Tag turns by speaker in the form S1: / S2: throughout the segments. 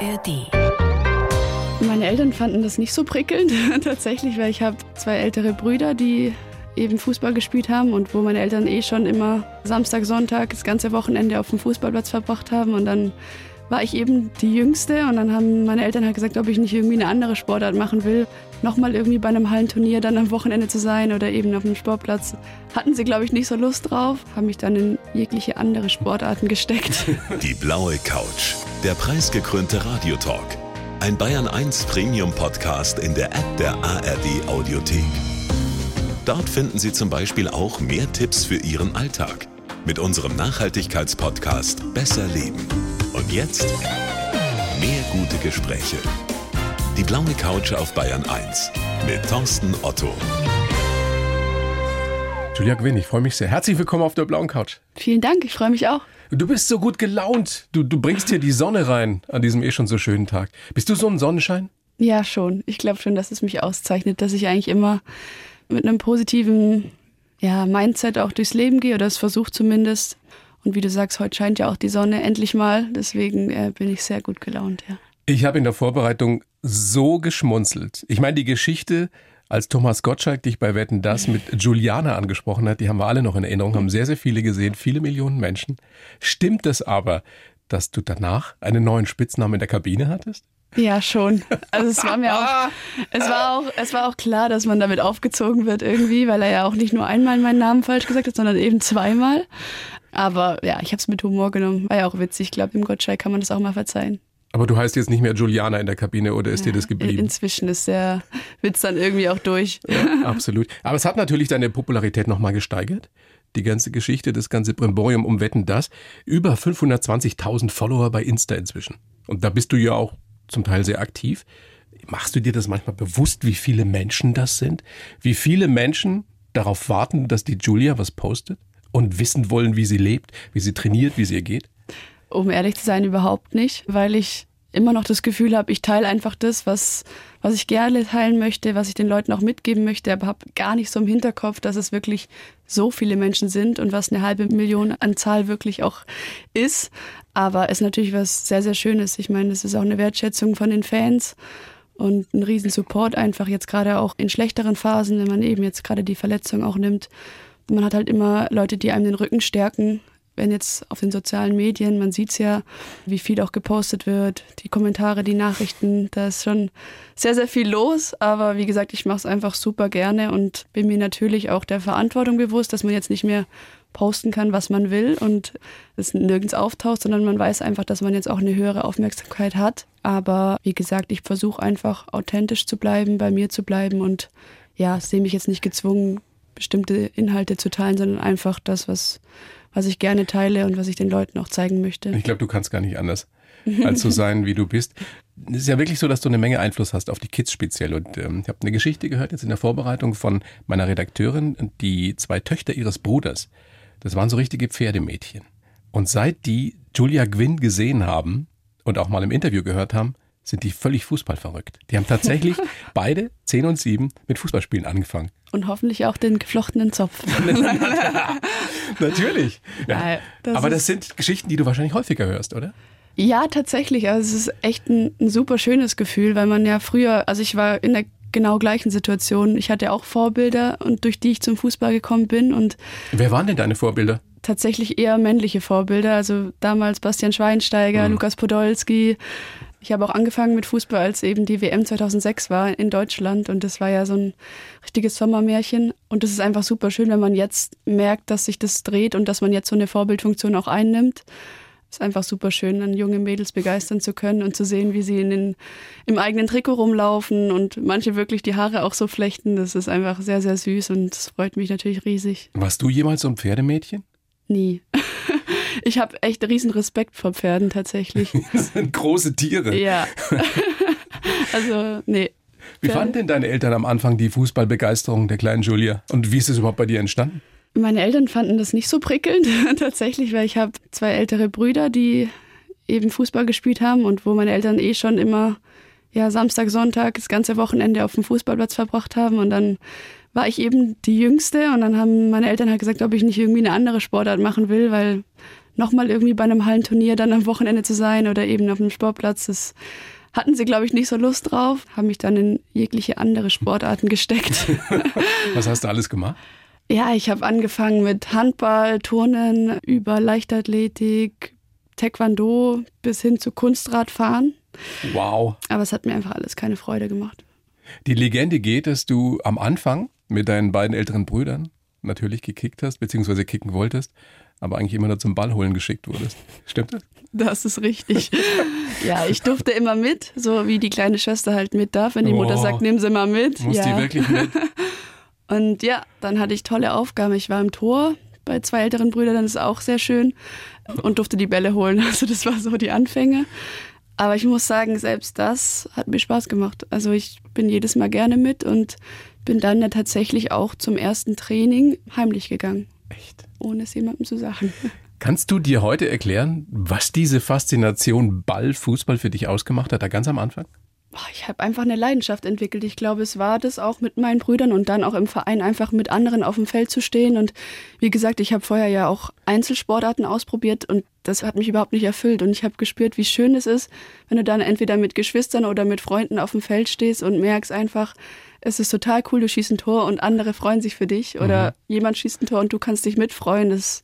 S1: ARD.
S2: Meine Eltern fanden das nicht so prickelnd, tatsächlich, weil ich habe zwei ältere Brüder, die eben Fußball gespielt haben und wo meine Eltern eh schon immer Samstag, Sonntag das ganze Wochenende auf dem Fußballplatz verbracht haben und dann war ich eben die Jüngste und dann haben meine Eltern halt gesagt, ob ich nicht irgendwie eine andere Sportart machen will. Nochmal irgendwie bei einem Hallenturnier dann am Wochenende zu sein oder eben auf dem Sportplatz. Hatten sie, glaube ich, nicht so Lust drauf, haben mich dann in jegliche andere Sportarten gesteckt.
S3: Die blaue Couch, der preisgekrönte Radiotalk. Ein Bayern 1 Premium Podcast in der App der ARD Audiothek. Dort finden Sie zum Beispiel auch mehr Tipps für Ihren Alltag mit unserem Nachhaltigkeitspodcast Besser Leben. Und jetzt mehr gute Gespräche. Die blaue Couch auf Bayern 1 mit Thorsten Otto.
S4: Julia Gwynn, ich freue mich sehr. Herzlich willkommen auf der blauen Couch.
S2: Vielen Dank, ich freue mich auch.
S4: Du bist so gut gelaunt. Du, du bringst hier die Sonne rein an diesem eh schon so schönen Tag. Bist du so ein Sonnenschein?
S2: Ja, schon. Ich glaube schon, dass es mich auszeichnet, dass ich eigentlich immer mit einem positiven ja, Mindset auch durchs Leben gehe oder es versuche zumindest. Und wie du sagst, heute scheint ja auch die Sonne endlich mal. Deswegen äh, bin ich sehr gut gelaunt, ja.
S4: Ich habe in der Vorbereitung so geschmunzelt. Ich meine, die Geschichte, als Thomas Gottschalk dich bei Wetten das mit Juliana angesprochen hat, die haben wir alle noch in Erinnerung, haben sehr, sehr viele gesehen, viele Millionen Menschen. Stimmt es aber, dass du danach einen neuen Spitznamen in der Kabine hattest?
S2: Ja, schon. Also es war mir auch, es war auch, es war auch klar, dass man damit aufgezogen wird irgendwie, weil er ja auch nicht nur einmal meinen Namen falsch gesagt hat, sondern eben zweimal. Aber ja, ich habe es mit Humor genommen. War ja auch witzig. Ich glaube, im Gottschalk kann man das auch mal verzeihen.
S4: Aber du heißt jetzt nicht mehr Juliana in der Kabine oder ist
S2: ja,
S4: dir das geblieben?
S2: Inzwischen ist der Witz dann irgendwie auch durch.
S4: Ja, absolut. Aber es hat natürlich deine Popularität nochmal gesteigert. Die ganze Geschichte, das ganze Brimborium um Wetten das. Über 520.000 Follower bei Insta inzwischen. Und da bist du ja auch zum Teil sehr aktiv. Machst du dir das manchmal bewusst, wie viele Menschen das sind? Wie viele Menschen darauf warten, dass die Julia was postet und wissen wollen, wie sie lebt, wie sie trainiert, wie es ihr geht?
S2: Um ehrlich zu sein, überhaupt nicht, weil ich immer noch das Gefühl habe, ich teile einfach das, was, was ich gerne teilen möchte, was ich den Leuten auch mitgeben möchte, aber habe gar nicht so im Hinterkopf, dass es wirklich so viele Menschen sind und was eine halbe Million an Zahl wirklich auch ist. Aber es ist natürlich was sehr, sehr Schönes. Ich meine, es ist auch eine Wertschätzung von den Fans und ein riesen Support einfach jetzt gerade auch in schlechteren Phasen, wenn man eben jetzt gerade die Verletzung auch nimmt. Man hat halt immer Leute, die einem den Rücken stärken, wenn jetzt auf den sozialen Medien, man sieht es ja, wie viel auch gepostet wird, die Kommentare, die Nachrichten, da ist schon sehr, sehr viel los. Aber wie gesagt, ich mache es einfach super gerne und bin mir natürlich auch der Verantwortung bewusst, dass man jetzt nicht mehr posten kann, was man will und es nirgends auftaucht, sondern man weiß einfach, dass man jetzt auch eine höhere Aufmerksamkeit hat. Aber wie gesagt, ich versuche einfach authentisch zu bleiben, bei mir zu bleiben und ja, sehe mich jetzt nicht gezwungen, bestimmte Inhalte zu teilen, sondern einfach das, was, was ich gerne teile und was ich den Leuten auch zeigen möchte.
S4: Ich glaube, du kannst gar nicht anders, als zu sein, wie du bist. Es ist ja wirklich so, dass du eine Menge Einfluss hast auf die Kids speziell. Und ähm, ich habe eine Geschichte gehört jetzt in der Vorbereitung von meiner Redakteurin, die zwei Töchter ihres Bruders. Das waren so richtige Pferdemädchen. Und seit die Julia Gwynn gesehen haben und auch mal im Interview gehört haben, sind die völlig fußballverrückt. Die haben tatsächlich beide, zehn und sieben, mit Fußballspielen angefangen.
S2: Und hoffentlich auch den geflochtenen Zopf.
S4: Natürlich. Ja.
S2: Ja, das
S4: Aber das sind Geschichten, die du wahrscheinlich häufiger hörst, oder?
S2: Ja, tatsächlich. Also es ist echt ein, ein super schönes Gefühl, weil man ja früher, also ich war in der genau gleichen Situation. Ich hatte auch Vorbilder und durch die ich zum Fußball gekommen bin und
S4: Wer waren denn deine Vorbilder?
S2: tatsächlich eher männliche Vorbilder. Also damals Bastian Schweinsteiger, Lukas Podolski. Ich habe auch angefangen mit Fußball, als eben die WM 2006 war in Deutschland und das war ja so ein richtiges Sommermärchen. Und es ist einfach super schön, wenn man jetzt merkt, dass sich das dreht und dass man jetzt so eine Vorbildfunktion auch einnimmt. Es ist einfach super schön, dann junge Mädels begeistern zu können und zu sehen, wie sie in den, im eigenen Trikot rumlaufen und manche wirklich die Haare auch so flechten. Das ist einfach sehr, sehr süß und es freut mich natürlich riesig.
S4: Warst du jemals so ein Pferdemädchen?
S2: Nie. Ich habe echt riesen Respekt vor Pferden tatsächlich.
S4: Das sind große Tiere.
S2: Ja. Also, nee.
S4: Wie
S2: Pferde-
S4: fanden denn deine Eltern am Anfang die Fußballbegeisterung der kleinen Julia? Und wie ist es überhaupt bei dir entstanden?
S2: Meine Eltern fanden das nicht so prickelnd tatsächlich, weil ich habe zwei ältere Brüder, die eben Fußball gespielt haben und wo meine Eltern eh schon immer ja Samstag, Sonntag das ganze Wochenende auf dem Fußballplatz verbracht haben und dann war ich eben die Jüngste und dann haben meine Eltern halt gesagt, ob ich nicht irgendwie eine andere Sportart machen will, weil nochmal irgendwie bei einem Hallenturnier dann am Wochenende zu sein oder eben auf einem Sportplatz. Das hatten sie, glaube ich, nicht so Lust drauf, haben mich dann in jegliche andere Sportarten gesteckt.
S4: Was hast du alles gemacht?
S2: Ja, ich habe angefangen mit Handball, Turnen, über Leichtathletik, Taekwondo bis hin zu Kunstradfahren.
S4: Wow.
S2: Aber es hat mir einfach alles keine Freude gemacht.
S4: Die Legende geht, dass du am Anfang mit deinen beiden älteren Brüdern natürlich gekickt hast, beziehungsweise kicken wolltest, aber eigentlich immer nur zum Ball holen geschickt wurdest. Stimmt das?
S2: Das ist richtig. ja, ich durfte immer mit, so wie die kleine Schwester halt mit darf, wenn die Mutter oh, sagt, nimm sie mal mit.
S4: Muss
S2: ja.
S4: die wirklich mit?
S2: Und ja, dann hatte ich tolle Aufgaben. Ich war im Tor bei zwei älteren Brüdern, das ist auch sehr schön und durfte die Bälle holen. Also das war so die Anfänge. Aber ich muss sagen, selbst das hat mir Spaß gemacht. Also ich bin jedes Mal gerne mit und bin dann ja tatsächlich auch zum ersten Training heimlich gegangen.
S4: Echt?
S2: Ohne es jemandem zu sagen.
S4: Kannst du dir heute erklären, was diese Faszination Ball, Fußball für dich ausgemacht hat, da ganz am Anfang?
S2: Ich habe einfach eine Leidenschaft entwickelt. Ich glaube, es war das auch mit meinen Brüdern und dann auch im Verein einfach mit anderen auf dem Feld zu stehen. Und wie gesagt, ich habe vorher ja auch Einzelsportarten ausprobiert und das hat mich überhaupt nicht erfüllt. Und ich habe gespürt, wie schön es ist, wenn du dann entweder mit Geschwistern oder mit Freunden auf dem Feld stehst und merkst einfach, es ist total cool, du schießt ein Tor und andere freuen sich für dich oder mhm. jemand schießt ein Tor und du kannst dich mitfreuen. Das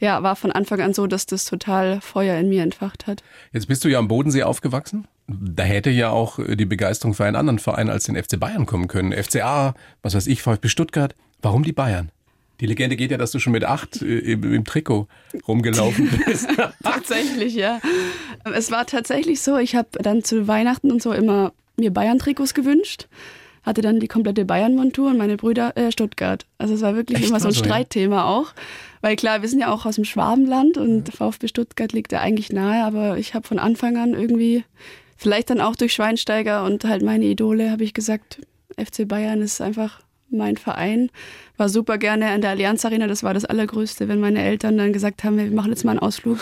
S2: ja, war von Anfang an so, dass das total Feuer in mir entfacht hat.
S4: Jetzt bist du ja am Bodensee aufgewachsen. Da hätte ja auch die Begeisterung für einen anderen Verein als den FC Bayern kommen können. FCA, was weiß ich, VfB Stuttgart. Warum die Bayern? Die Legende geht ja, dass du schon mit acht äh, im, im, Trikot rumgelaufen bist.
S2: tatsächlich, ja. Es war tatsächlich so, ich habe dann zu Weihnachten und so immer mir Bayern-Trikots gewünscht hatte dann die komplette Bayern-Montur und meine Brüder äh, Stuttgart. Also es war wirklich Echt? immer so ein also, Streitthema ja. auch. Weil klar, wir sind ja auch aus dem Schwabenland und ja. VfB Stuttgart liegt ja eigentlich nahe, aber ich habe von Anfang an irgendwie, vielleicht dann auch durch Schweinsteiger und halt meine Idole, habe ich gesagt, FC Bayern ist einfach mein Verein. War super gerne in der Allianz Arena, das war das Allergrößte, wenn meine Eltern dann gesagt haben, wir machen jetzt mal einen Ausflug,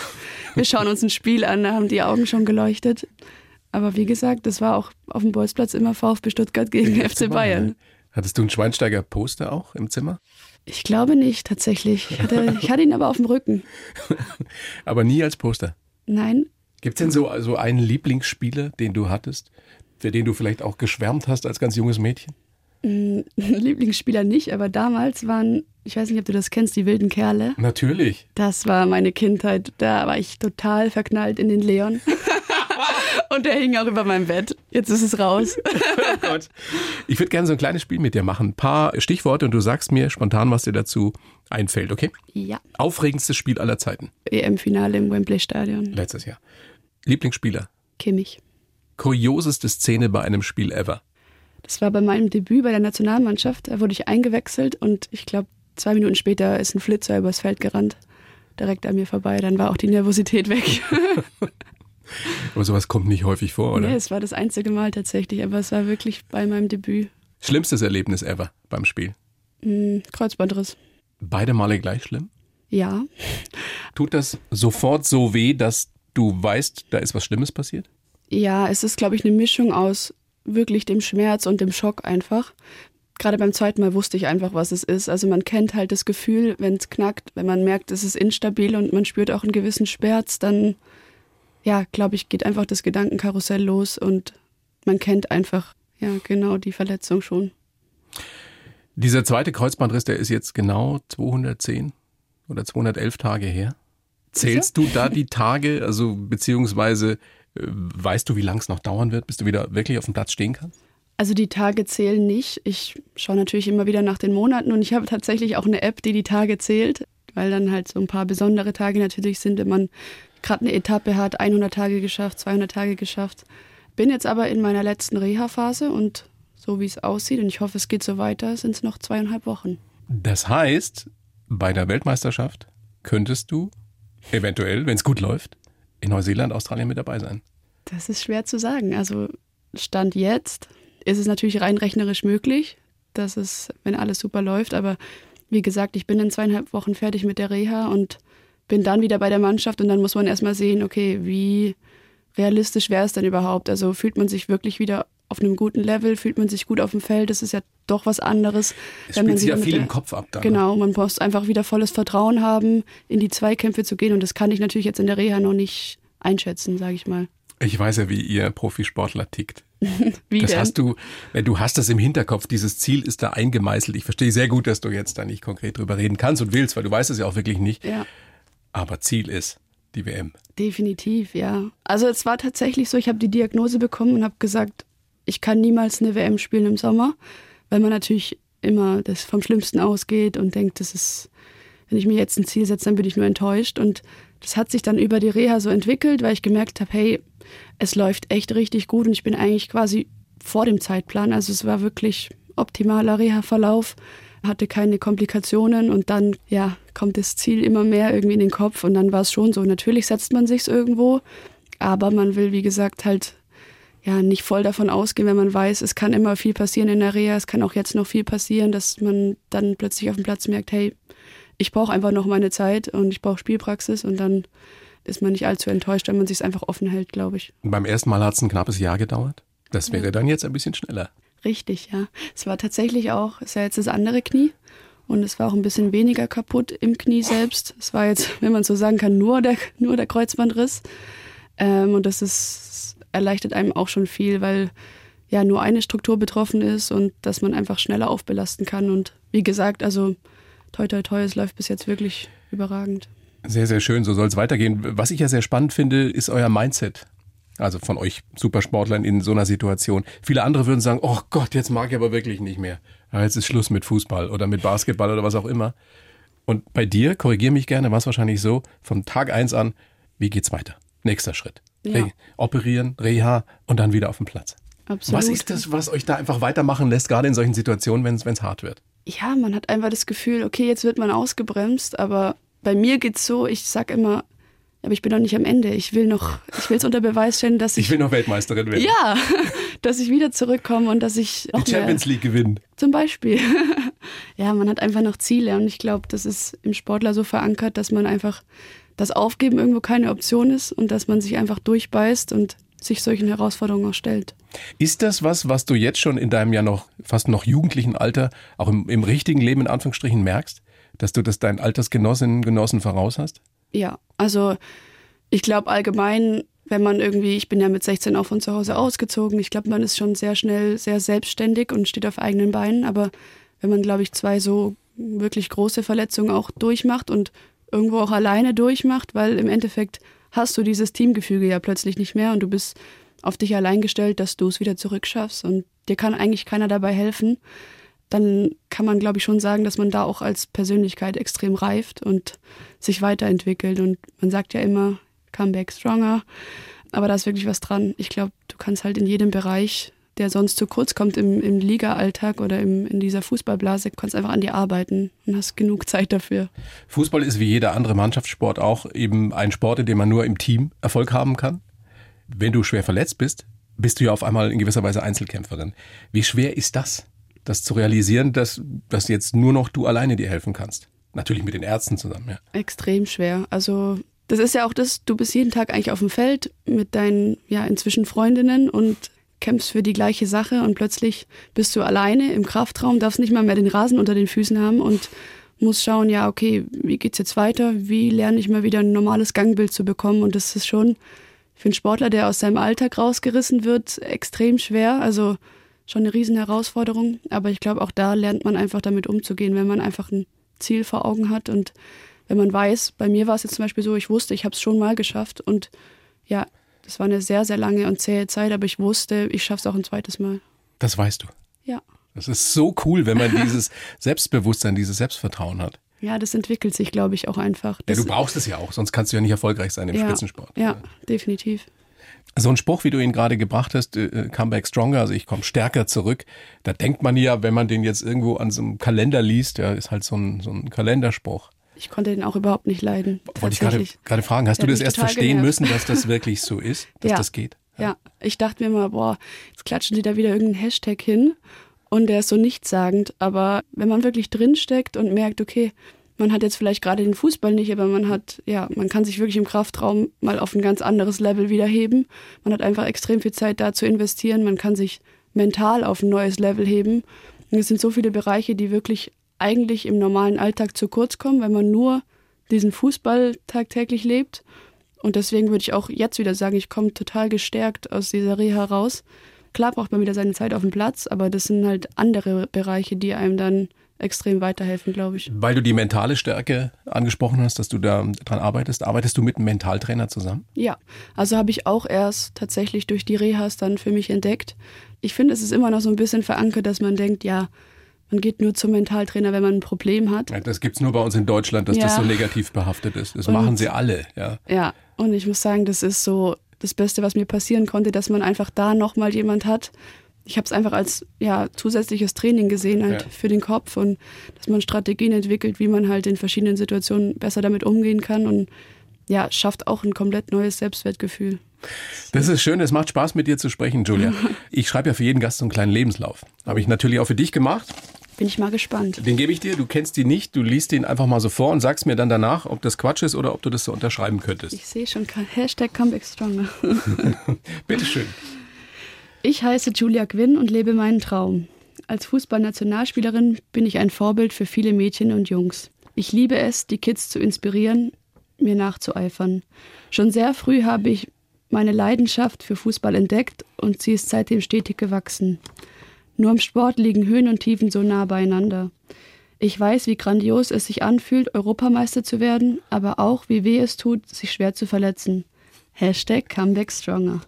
S2: wir schauen uns ein Spiel an, da haben die Augen schon geleuchtet. Aber wie gesagt, das war auch auf dem Bolzplatz immer VfB Stuttgart gegen FC Bayern.
S4: Hattest du ein Schweinsteiger-Poster auch im Zimmer?
S2: Ich glaube nicht, tatsächlich. Ich hatte, ich hatte ihn aber auf dem Rücken.
S4: aber nie als Poster?
S2: Nein.
S4: Gibt es denn so also einen Lieblingsspieler, den du hattest, für den du vielleicht auch geschwärmt hast als ganz junges Mädchen?
S2: Mm, Lieblingsspieler nicht, aber damals waren, ich weiß nicht, ob du das kennst, die wilden Kerle.
S4: Natürlich.
S2: Das war meine Kindheit. Da war ich total verknallt in den Leon. Und der hing auch über meinem Bett. Jetzt ist es raus. oh
S4: Gott. Ich würde gerne so ein kleines Spiel mit dir machen. Ein paar Stichworte und du sagst mir spontan, was dir dazu einfällt, okay?
S2: Ja.
S4: Aufregendstes Spiel aller Zeiten.
S2: EM-Finale im Wembley-Stadion.
S4: Letztes Jahr. Lieblingsspieler?
S2: Kimmich.
S4: Kurioseste Szene bei einem Spiel ever?
S2: Das war bei meinem Debüt bei der Nationalmannschaft. Da wurde ich eingewechselt und ich glaube, zwei Minuten später ist ein Flitzer übers Feld gerannt. Direkt an mir vorbei. Dann war auch die Nervosität weg.
S4: Aber sowas kommt nicht häufig vor, oder?
S2: Nee, es war das einzige Mal tatsächlich, aber es war wirklich bei meinem Debüt.
S4: Schlimmstes Erlebnis ever beim Spiel?
S2: Hm, Kreuzbandriss.
S4: Beide Male gleich schlimm?
S2: Ja.
S4: Tut das sofort so weh, dass du weißt, da ist was Schlimmes passiert?
S2: Ja, es ist, glaube ich, eine Mischung aus wirklich dem Schmerz und dem Schock einfach. Gerade beim zweiten Mal wusste ich einfach, was es ist. Also man kennt halt das Gefühl, wenn es knackt, wenn man merkt, es ist instabil und man spürt auch einen gewissen Schmerz, dann ja, glaube ich, geht einfach das Gedankenkarussell los und man kennt einfach, ja, genau die Verletzung schon.
S4: Dieser zweite Kreuzbandriss, der ist jetzt genau 210 oder 211 Tage her. Zählst du da die Tage, also beziehungsweise äh, weißt du, wie lange es noch dauern wird, bis du wieder wirklich auf dem Platz stehen kannst?
S2: Also die Tage zählen nicht. Ich schaue natürlich immer wieder nach den Monaten und ich habe tatsächlich auch eine App, die die Tage zählt, weil dann halt so ein paar besondere Tage natürlich sind, wenn man gerade eine Etappe hat, 100 Tage geschafft, 200 Tage geschafft. Bin jetzt aber in meiner letzten Reha-Phase und so wie es aussieht, und ich hoffe, es geht so weiter, sind es noch zweieinhalb Wochen.
S4: Das heißt, bei der Weltmeisterschaft könntest du eventuell, wenn es gut läuft, in Neuseeland, Australien mit dabei sein.
S2: Das ist schwer zu sagen. Also Stand jetzt ist es natürlich rein rechnerisch möglich, dass es, wenn alles super läuft, aber wie gesagt, ich bin in zweieinhalb Wochen fertig mit der Reha und bin dann wieder bei der Mannschaft und dann muss man erstmal sehen, okay, wie realistisch wäre es denn überhaupt? Also fühlt man sich wirklich wieder auf einem guten Level, fühlt man sich gut auf dem Feld. Das ist ja doch was anderes.
S4: Es spielt sich ja viel im Kopf ab.
S2: Dann. Ne? Genau, man muss einfach wieder volles Vertrauen haben, in die Zweikämpfe zu gehen. Und das kann ich natürlich jetzt in der Reha noch nicht einschätzen, sage ich mal.
S4: Ich weiß ja, wie ihr Profisportler tickt.
S2: wie
S4: das
S2: denn?
S4: hast du, du hast das im Hinterkopf, dieses Ziel ist da eingemeißelt. Ich verstehe sehr gut, dass du jetzt da nicht konkret drüber reden kannst und willst, weil du weißt es ja auch wirklich nicht.
S2: Ja.
S4: Aber Ziel ist die WM.
S2: Definitiv, ja. Also es war tatsächlich so, ich habe die Diagnose bekommen und habe gesagt, ich kann niemals eine WM spielen im Sommer, weil man natürlich immer das vom Schlimmsten ausgeht und denkt, das ist, wenn ich mir jetzt ein Ziel setze, dann bin ich nur enttäuscht. Und das hat sich dann über die Reha so entwickelt, weil ich gemerkt habe, hey, es läuft echt richtig gut und ich bin eigentlich quasi vor dem Zeitplan. Also es war wirklich optimaler Reha-Verlauf, hatte keine Komplikationen und dann, ja, kommt das Ziel immer mehr irgendwie in den Kopf und dann war es schon so. Natürlich setzt man sich's irgendwo, aber man will, wie gesagt, halt ja nicht voll davon ausgehen, wenn man weiß, es kann immer viel passieren in der Reha, es kann auch jetzt noch viel passieren, dass man dann plötzlich auf dem Platz merkt, hey, ich brauche einfach noch meine Zeit und ich brauche Spielpraxis und dann ist man nicht allzu enttäuscht, wenn man sich einfach offen hält, glaube ich.
S4: Beim ersten Mal hat es ein knappes Jahr gedauert. Das wäre ja. dann jetzt ein bisschen schneller.
S2: Richtig, ja. Es war tatsächlich auch, es ist ja jetzt das andere Knie und es war auch ein bisschen weniger kaputt im Knie selbst. Es war jetzt, wenn man so sagen kann, nur der, nur der Kreuzbandriss. Ähm, und das ist, erleichtert einem auch schon viel, weil ja nur eine Struktur betroffen ist und dass man einfach schneller aufbelasten kann. Und wie gesagt, also toi toi toi, es läuft bis jetzt wirklich überragend.
S4: Sehr, sehr schön, so soll es weitergehen. Was ich ja sehr spannend finde, ist euer Mindset. Also von euch Supersportlern in so einer Situation. Viele andere würden sagen, oh Gott, jetzt mag ich aber wirklich nicht mehr. Ja, jetzt ist Schluss mit Fußball oder mit Basketball oder was auch immer. Und bei dir, korrigier mich gerne, war es wahrscheinlich so, von Tag eins an, wie geht's weiter? Nächster Schritt.
S2: Ja.
S4: Re operieren, Reha und dann wieder auf dem Platz.
S2: Absolut.
S4: Was ist das, was euch da einfach weitermachen lässt, gerade in solchen Situationen, wenn es hart wird?
S2: Ja, man hat einfach das Gefühl, okay, jetzt wird man ausgebremst, aber bei mir geht's so, ich sag immer, aber ich bin noch nicht am Ende. Ich will noch, ich will es unter Beweis stellen, dass ich.
S4: Ich will noch Weltmeisterin werden.
S2: Ja, dass ich wieder zurückkomme und dass ich.
S4: Die Champions League gewinnen.
S2: Zum Beispiel. ja, man hat einfach noch Ziele und ich glaube, das ist im Sportler so verankert, dass man einfach das Aufgeben irgendwo keine Option ist und dass man sich einfach durchbeißt und sich solchen Herausforderungen auch stellt.
S4: Ist das was, was du jetzt schon in deinem ja noch fast noch jugendlichen Alter, auch im, im richtigen Leben in Anführungsstrichen merkst, dass du das deinen Altersgenossinnen und Genossen voraus hast?
S2: Ja, also ich glaube allgemein, wenn man irgendwie, ich bin ja mit 16 auch von zu Hause ausgezogen, ich glaube, man ist schon sehr schnell sehr selbstständig und steht auf eigenen Beinen, aber wenn man, glaube ich, zwei so wirklich große Verletzungen auch durchmacht und irgendwo auch alleine durchmacht, weil im Endeffekt hast du dieses Teamgefüge ja plötzlich nicht mehr und du bist auf dich allein gestellt, dass du es wieder zurückschaffst und dir kann eigentlich keiner dabei helfen dann kann man, glaube ich, schon sagen, dass man da auch als Persönlichkeit extrem reift und sich weiterentwickelt. Und man sagt ja immer, come back stronger. Aber da ist wirklich was dran. Ich glaube, du kannst halt in jedem Bereich, der sonst zu kurz kommt im, im Liga-Alltag oder im, in dieser Fußballblase, kannst einfach an dir arbeiten und hast genug Zeit dafür.
S4: Fußball ist wie jeder andere Mannschaftssport auch eben ein Sport, in dem man nur im Team Erfolg haben kann. Wenn du schwer verletzt bist, bist du ja auf einmal in gewisser Weise Einzelkämpferin. Wie schwer ist das? das zu realisieren, dass, dass jetzt nur noch du alleine dir helfen kannst. Natürlich mit den Ärzten zusammen, ja.
S2: Extrem schwer. Also das ist ja auch das, du bist jeden Tag eigentlich auf dem Feld mit deinen, ja, inzwischen Freundinnen und kämpfst für die gleiche Sache und plötzlich bist du alleine im Kraftraum, darfst nicht mal mehr den Rasen unter den Füßen haben und musst schauen, ja, okay, wie geht's jetzt weiter? Wie lerne ich mal wieder ein normales Gangbild zu bekommen? Und das ist schon für einen Sportler, der aus seinem Alltag rausgerissen wird, extrem schwer. Also schon eine riesen Herausforderung. Aber ich glaube, auch da lernt man einfach damit umzugehen, wenn man einfach ein Ziel vor Augen hat und wenn man weiß, bei mir war es jetzt zum Beispiel so, ich wusste, ich habe es schon mal geschafft und ja, das war eine sehr, sehr lange und zähe Zeit, aber ich wusste, ich schaffe es auch ein zweites Mal.
S4: Das weißt du.
S2: Ja.
S4: Das ist so cool, wenn man dieses Selbstbewusstsein, dieses Selbstvertrauen hat.
S2: Ja, das entwickelt sich, glaube ich, auch einfach.
S4: Das ja, du brauchst es ja auch, sonst kannst du ja nicht erfolgreich sein im
S2: ja,
S4: Spitzensport.
S2: Ja, definitiv.
S4: So ein Spruch, wie du ihn gerade gebracht hast, äh, äh, come back stronger, also ich komme stärker zurück. Da denkt man ja, wenn man den jetzt irgendwo an so einem Kalender liest, ja, ist halt so ein, so ein Kalenderspruch.
S2: Ich konnte den auch überhaupt nicht leiden.
S4: Wollte ich gerade, fragen, hast du das erst verstehen genervt. müssen, dass das wirklich so ist, dass
S2: ja.
S4: das geht?
S2: Ja. ja, ich dachte mir mal, boah, jetzt klatschen die da wieder irgendeinen Hashtag hin und der ist so nichtssagend. Aber wenn man wirklich drinsteckt und merkt, okay, man hat jetzt vielleicht gerade den Fußball nicht, aber man hat, ja, man kann sich wirklich im Kraftraum mal auf ein ganz anderes Level wieder heben. Man hat einfach extrem viel Zeit da zu investieren. Man kann sich mental auf ein neues Level heben. Und es sind so viele Bereiche, die wirklich eigentlich im normalen Alltag zu kurz kommen, wenn man nur diesen Fußball tagtäglich lebt. Und deswegen würde ich auch jetzt wieder sagen, ich komme total gestärkt aus dieser Reha raus. Klar braucht man wieder seine Zeit auf dem Platz, aber das sind halt andere Bereiche, die einem dann extrem weiterhelfen, glaube ich.
S4: Weil du die mentale Stärke angesprochen hast, dass du da dran arbeitest, arbeitest du mit einem Mentaltrainer zusammen?
S2: Ja, also habe ich auch erst tatsächlich durch die Rehas dann für mich entdeckt. Ich finde, es ist immer noch so ein bisschen verankert, dass man denkt, ja, man geht nur zum Mentaltrainer, wenn man ein Problem hat.
S4: Ja, das gibt es nur bei uns in Deutschland, dass ja. das so negativ behaftet ist. Das und, machen sie alle, ja.
S2: Ja, und ich muss sagen, das ist so das Beste, was mir passieren konnte, dass man einfach da nochmal jemand hat, ich habe es einfach als ja, zusätzliches Training gesehen halt ja. für den Kopf und dass man Strategien entwickelt, wie man halt in verschiedenen Situationen besser damit umgehen kann und ja, schafft auch ein komplett neues Selbstwertgefühl.
S4: Das ist schön, es macht Spaß mit dir zu sprechen, Julia. Ich schreibe ja für jeden Gast so einen kleinen Lebenslauf. Habe ich natürlich auch für dich gemacht.
S2: Bin ich mal gespannt.
S4: Den gebe ich dir, du kennst ihn nicht, du liest ihn einfach mal so vor und sagst mir dann danach, ob das Quatsch ist oder ob du das so unterschreiben könntest.
S2: Ich sehe schon, Hashtag Comeback Stronger.
S4: Bitteschön.
S2: Ich heiße Julia Gwynn und lebe meinen Traum. Als Fußballnationalspielerin bin ich ein Vorbild für viele Mädchen und Jungs. Ich liebe es, die Kids zu inspirieren, mir nachzueifern. Schon sehr früh habe ich meine Leidenschaft für Fußball entdeckt und sie ist seitdem stetig gewachsen. Nur im Sport liegen Höhen und Tiefen so nah beieinander. Ich weiß, wie grandios es sich anfühlt, Europameister zu werden, aber auch, wie weh es tut, sich schwer zu verletzen. Hashtag Comeback Stronger.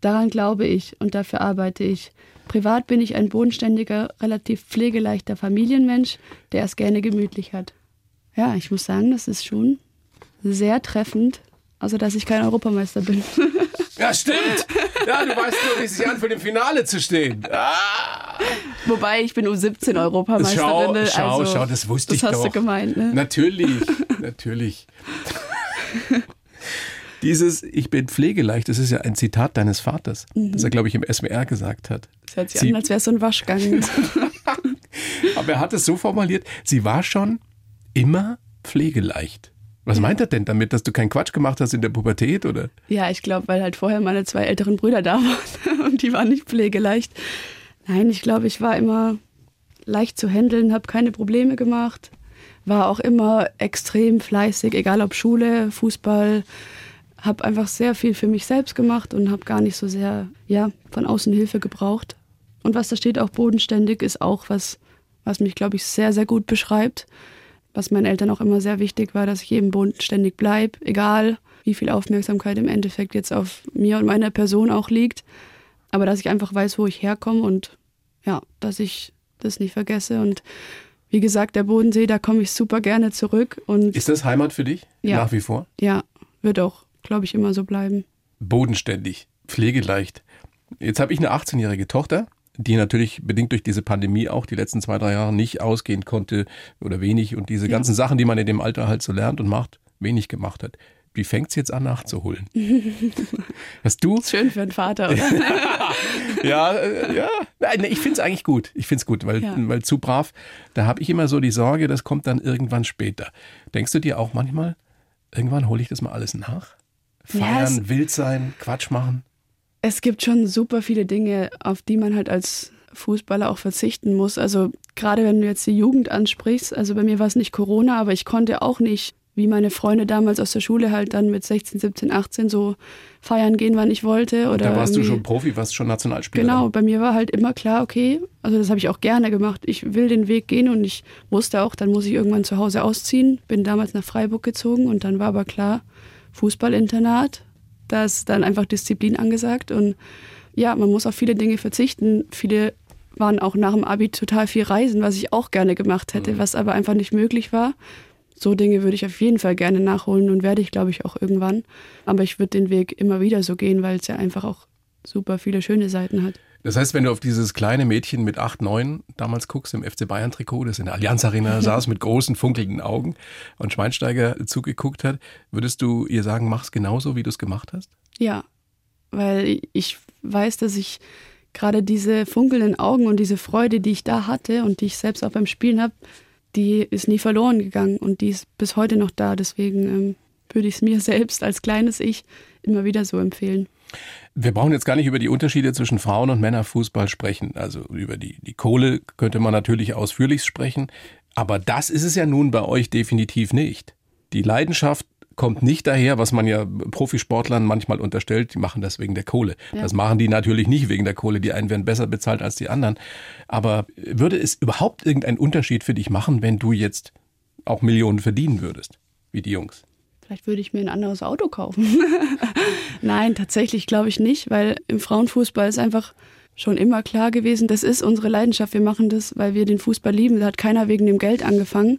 S2: Daran glaube ich und dafür arbeite ich. Privat bin ich ein bodenständiger, relativ pflegeleichter Familienmensch, der es gerne gemütlich hat. Ja, ich muss sagen, das ist schon sehr treffend, also dass ich kein Europameister bin.
S4: Ja, stimmt. Ja, du weißt nur, wie es sich anfühlt, im Finale zu stehen. Ah.
S2: Wobei, ich bin U17 Europameisterin.
S4: Schau, schau, also, schau, das wusste
S2: das
S4: ich doch.
S2: Das hast du gemeint, ne?
S4: Natürlich, natürlich. Dieses Ich bin pflegeleicht, das ist ja ein Zitat deines Vaters, mhm. das er, glaube ich, im SWR gesagt hat.
S2: Das hört sich sie, an, als wäre es so ein Waschgang.
S4: Aber er hat es so formuliert, sie war schon immer pflegeleicht. Was meint er denn damit, dass du keinen Quatsch gemacht hast in der Pubertät, oder?
S2: Ja, ich glaube, weil halt vorher meine zwei älteren Brüder da waren und die waren nicht pflegeleicht. Nein, ich glaube, ich war immer leicht zu handeln, habe keine Probleme gemacht, war auch immer extrem fleißig, egal ob Schule, Fußball, habe einfach sehr viel für mich selbst gemacht und habe gar nicht so sehr ja, von außen Hilfe gebraucht. Und was da steht, auch bodenständig, ist auch was, was mich, glaube ich, sehr, sehr gut beschreibt. Was meinen Eltern auch immer sehr wichtig war, dass ich eben bodenständig bleibe, egal wie viel Aufmerksamkeit im Endeffekt jetzt auf mir und meiner Person auch liegt. Aber dass ich einfach weiß, wo ich herkomme und ja, dass ich das nicht vergesse. Und wie gesagt, der Bodensee, da komme ich super gerne zurück. Und
S4: ist das Heimat für dich? Ja. Nach wie vor?
S2: Ja, wird auch glaube ich, immer so bleiben.
S4: Bodenständig, pflegeleicht. Jetzt habe ich eine 18-jährige Tochter, die natürlich bedingt durch diese Pandemie auch die letzten zwei, drei Jahre nicht ausgehen konnte oder wenig und diese ja. ganzen Sachen, die man in dem Alter halt so lernt und macht, wenig gemacht hat. Wie fängt es jetzt an nachzuholen? Hast du?
S2: Schön für einen Vater, oder?
S4: ja, äh, ja. Nein, ich finde es eigentlich gut. Ich finde es gut, weil, ja. weil zu brav, da habe ich immer so die Sorge, das kommt dann irgendwann später. Denkst du dir auch manchmal, irgendwann hole ich das mal alles nach? Feiern, ja, wild sein, Quatsch machen?
S2: Es gibt schon super viele Dinge, auf die man halt als Fußballer auch verzichten muss. Also gerade wenn du jetzt die Jugend ansprichst, also bei mir war es nicht Corona, aber ich konnte auch nicht, wie meine Freunde damals aus der Schule halt dann mit 16, 17, 18 so feiern gehen, wann ich wollte. Oder
S4: da warst du schon Profi, warst schon Nationalspieler.
S2: Genau, bei mir war halt immer klar, okay, also das habe ich auch gerne gemacht. Ich will den Weg gehen und ich wusste auch, dann muss ich irgendwann zu Hause ausziehen. Bin damals nach Freiburg gezogen und dann war aber klar, Fußballinternat. Da ist dann einfach Disziplin angesagt und ja, man muss auf viele Dinge verzichten. Viele waren auch nach dem Abi total viel reisen, was ich auch gerne gemacht hätte, mhm. was aber einfach nicht möglich war. So Dinge würde ich auf jeden Fall gerne nachholen und werde ich, glaube ich, auch irgendwann. Aber ich würde den Weg immer wieder so gehen, weil es ja einfach auch super viele schöne Seiten hat.
S4: Das heißt, wenn du auf dieses kleine Mädchen mit 8, 9 damals guckst im FC Bayern Trikot, das in der Allianz Arena saß mit großen funkelnden Augen und Schweinsteiger zugeguckt hat, würdest du ihr sagen, mach's genauso, wie du es gemacht hast?
S2: Ja, weil ich weiß, dass ich gerade diese funkelnden Augen und diese Freude, die ich da hatte und die ich selbst auch beim Spielen habe, die ist nie verloren gegangen und die ist bis heute noch da. Deswegen ähm, würde ich es mir selbst als kleines Ich immer wieder so empfehlen.
S4: Wir brauchen jetzt gar nicht über die Unterschiede zwischen Frauen- und Männerfußball sprechen. Also über die, die Kohle könnte man natürlich ausführlich sprechen. Aber das ist es ja nun bei euch definitiv nicht. Die Leidenschaft kommt nicht daher, was man ja Profisportlern manchmal unterstellt, die machen das wegen der Kohle. Ja. Das machen die natürlich nicht wegen der Kohle. Die einen werden besser bezahlt als die anderen. Aber würde es überhaupt irgendeinen Unterschied für dich machen, wenn du jetzt auch Millionen verdienen würdest, wie die Jungs?
S2: Vielleicht würde ich mir ein anderes Auto kaufen. Nein, tatsächlich glaube ich nicht, weil im Frauenfußball ist einfach schon immer klar gewesen, das ist unsere Leidenschaft. Wir machen das, weil wir den Fußball lieben. Da hat keiner wegen dem Geld angefangen.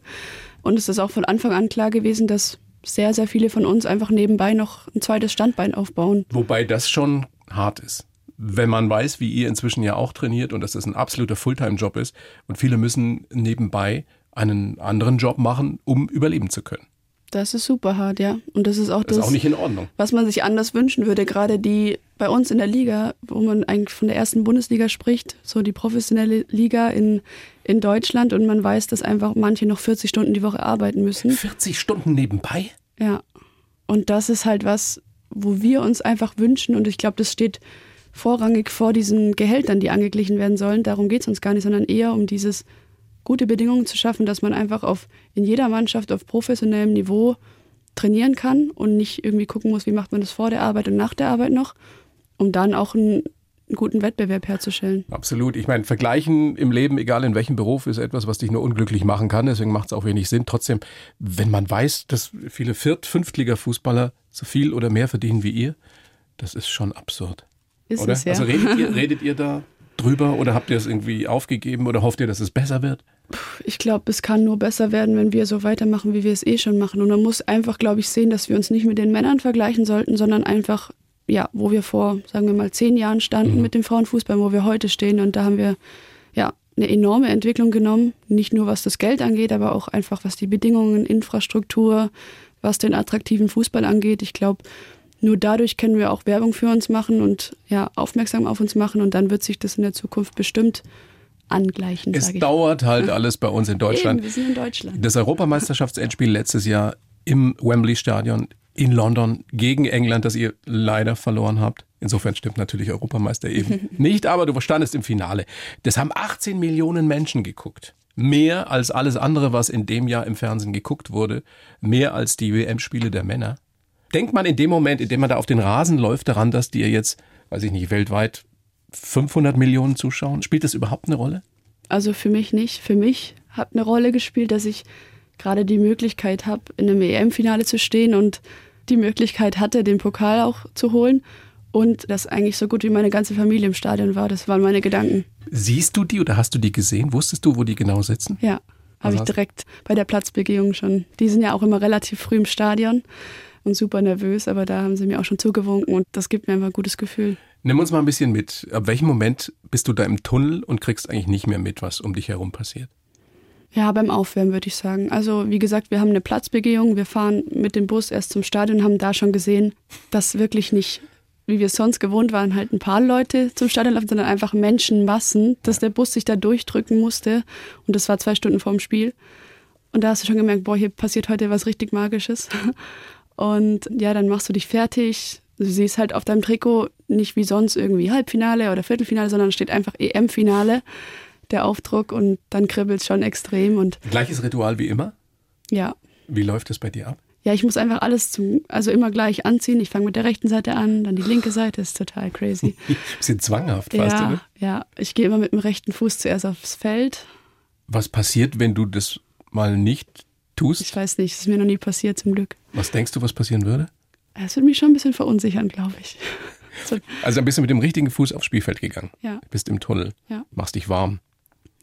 S2: Und es ist auch von Anfang an klar gewesen, dass sehr, sehr viele von uns einfach nebenbei noch ein zweites Standbein aufbauen.
S4: Wobei das schon hart ist. Wenn man weiß, wie ihr inzwischen ja auch trainiert und dass das ein absoluter Fulltime-Job ist und viele müssen nebenbei einen anderen Job machen, um überleben zu können.
S2: Das ist super hart, ja. Und das ist auch das,
S4: das ist auch nicht in Ordnung.
S2: was man sich anders wünschen würde. Gerade die bei uns in der Liga, wo man eigentlich von der ersten Bundesliga spricht, so die professionelle Liga in, in Deutschland und man weiß, dass einfach manche noch 40 Stunden die Woche arbeiten müssen.
S4: 40 Stunden nebenbei?
S2: Ja. Und das ist halt was, wo wir uns einfach wünschen und ich glaube, das steht vorrangig vor diesen Gehältern, die angeglichen werden sollen. Darum geht es uns gar nicht, sondern eher um dieses gute Bedingungen zu schaffen, dass man einfach auf in jeder Mannschaft auf professionellem Niveau trainieren kann und nicht irgendwie gucken muss, wie macht man das vor der Arbeit und nach der Arbeit noch, um dann auch einen, einen guten Wettbewerb herzustellen.
S4: Absolut. Ich meine, Vergleichen im Leben, egal in welchem Beruf, ist etwas, was dich nur unglücklich machen kann. Deswegen macht es auch wenig Sinn. Trotzdem, wenn man weiß, dass viele Viert-, Fünftliga-Fußballer so viel oder mehr verdienen wie ihr, das ist schon absurd.
S2: Ist
S4: oder?
S2: es, ja.
S4: Also redet ihr, redet ihr da drüber oder habt ihr es irgendwie aufgegeben oder hofft ihr, dass es besser wird?
S2: Ich glaube, es kann nur besser werden, wenn wir so weitermachen, wie wir es eh schon machen. Und man muss einfach, glaube ich, sehen, dass wir uns nicht mit den Männern vergleichen sollten, sondern einfach, ja, wo wir vor, sagen wir mal, zehn Jahren standen mhm. mit dem Frauenfußball, wo wir heute stehen. Und da haben wir, ja, eine enorme Entwicklung genommen. Nicht nur was das Geld angeht, aber auch einfach was die Bedingungen, Infrastruktur, was den attraktiven Fußball angeht. Ich glaube, nur dadurch können wir auch Werbung für uns machen und ja, aufmerksam auf uns machen. Und dann wird sich das in der Zukunft bestimmt angleichen.
S4: Es dauert halt alles bei uns in Deutschland.
S2: Eben, wir sind in Deutschland.
S4: Das Europameisterschaftsendspiel letztes Jahr im Wembley Stadion in London gegen England, das ihr leider verloren habt. Insofern stimmt natürlich Europameister eben nicht, aber du standest im Finale. Das haben 18 Millionen Menschen geguckt. Mehr als alles andere, was in dem Jahr im Fernsehen geguckt wurde. Mehr als die WM-Spiele der Männer. Denkt man in dem Moment, in dem man da auf den Rasen läuft, daran, dass dir jetzt, weiß ich nicht, weltweit 500 Millionen zuschauen? Spielt das überhaupt eine Rolle?
S2: Also für mich nicht. Für mich hat eine Rolle gespielt, dass ich gerade die Möglichkeit habe, in einem EM-Finale zu stehen und die Möglichkeit hatte, den Pokal auch zu holen. Und dass eigentlich so gut wie meine ganze Familie im Stadion war. Das waren meine Gedanken.
S4: Siehst du die oder hast du die gesehen? Wusstest du, wo die genau sitzen?
S2: Ja, habe ich direkt bei der Platzbegehung schon. Die sind ja auch immer relativ früh im Stadion und super nervös, aber da haben sie mir auch schon zugewunken und das gibt mir einfach ein gutes Gefühl.
S4: Nimm uns mal ein bisschen mit. Ab welchem Moment bist du da im Tunnel und kriegst eigentlich nicht mehr mit, was um dich herum passiert?
S2: Ja, beim Aufwärmen würde ich sagen. Also wie gesagt, wir haben eine Platzbegehung. Wir fahren mit dem Bus erst zum Stadion, haben da schon gesehen, dass wirklich nicht, wie wir es sonst gewohnt waren, halt ein paar Leute zum Stadion laufen, sondern einfach Menschenmassen, dass der Bus sich da durchdrücken musste. Und das war zwei Stunden vorm Spiel. Und da hast du schon gemerkt, boah, hier passiert heute was richtig Magisches. Und ja, dann machst du dich fertig. Du siehst halt auf deinem Trikot nicht wie sonst irgendwie Halbfinale oder Viertelfinale, sondern steht einfach EM-Finale, der Aufdruck und dann kribbelt es schon extrem. Und
S4: Gleiches Ritual wie immer?
S2: Ja.
S4: Wie läuft es bei dir ab?
S2: Ja, ich muss einfach alles zum, also immer gleich anziehen. Ich fange mit der rechten Seite an, dann die linke Seite, ist total crazy.
S4: Bisschen zwanghaft,
S2: ja,
S4: weißt du?
S2: Ja, ich gehe immer mit dem rechten Fuß zuerst aufs Feld.
S4: Was passiert, wenn du das mal nicht tust?
S2: Ich weiß nicht, das ist mir noch nie passiert, zum Glück.
S4: Was denkst du, was passieren würde?
S2: Es würde mich schon ein bisschen verunsichern, glaube ich.
S4: So. Also ein bisschen mit dem richtigen Fuß aufs Spielfeld gegangen.
S2: Ja.
S4: Bist im Tunnel.
S2: Ja.
S4: Machst dich warm.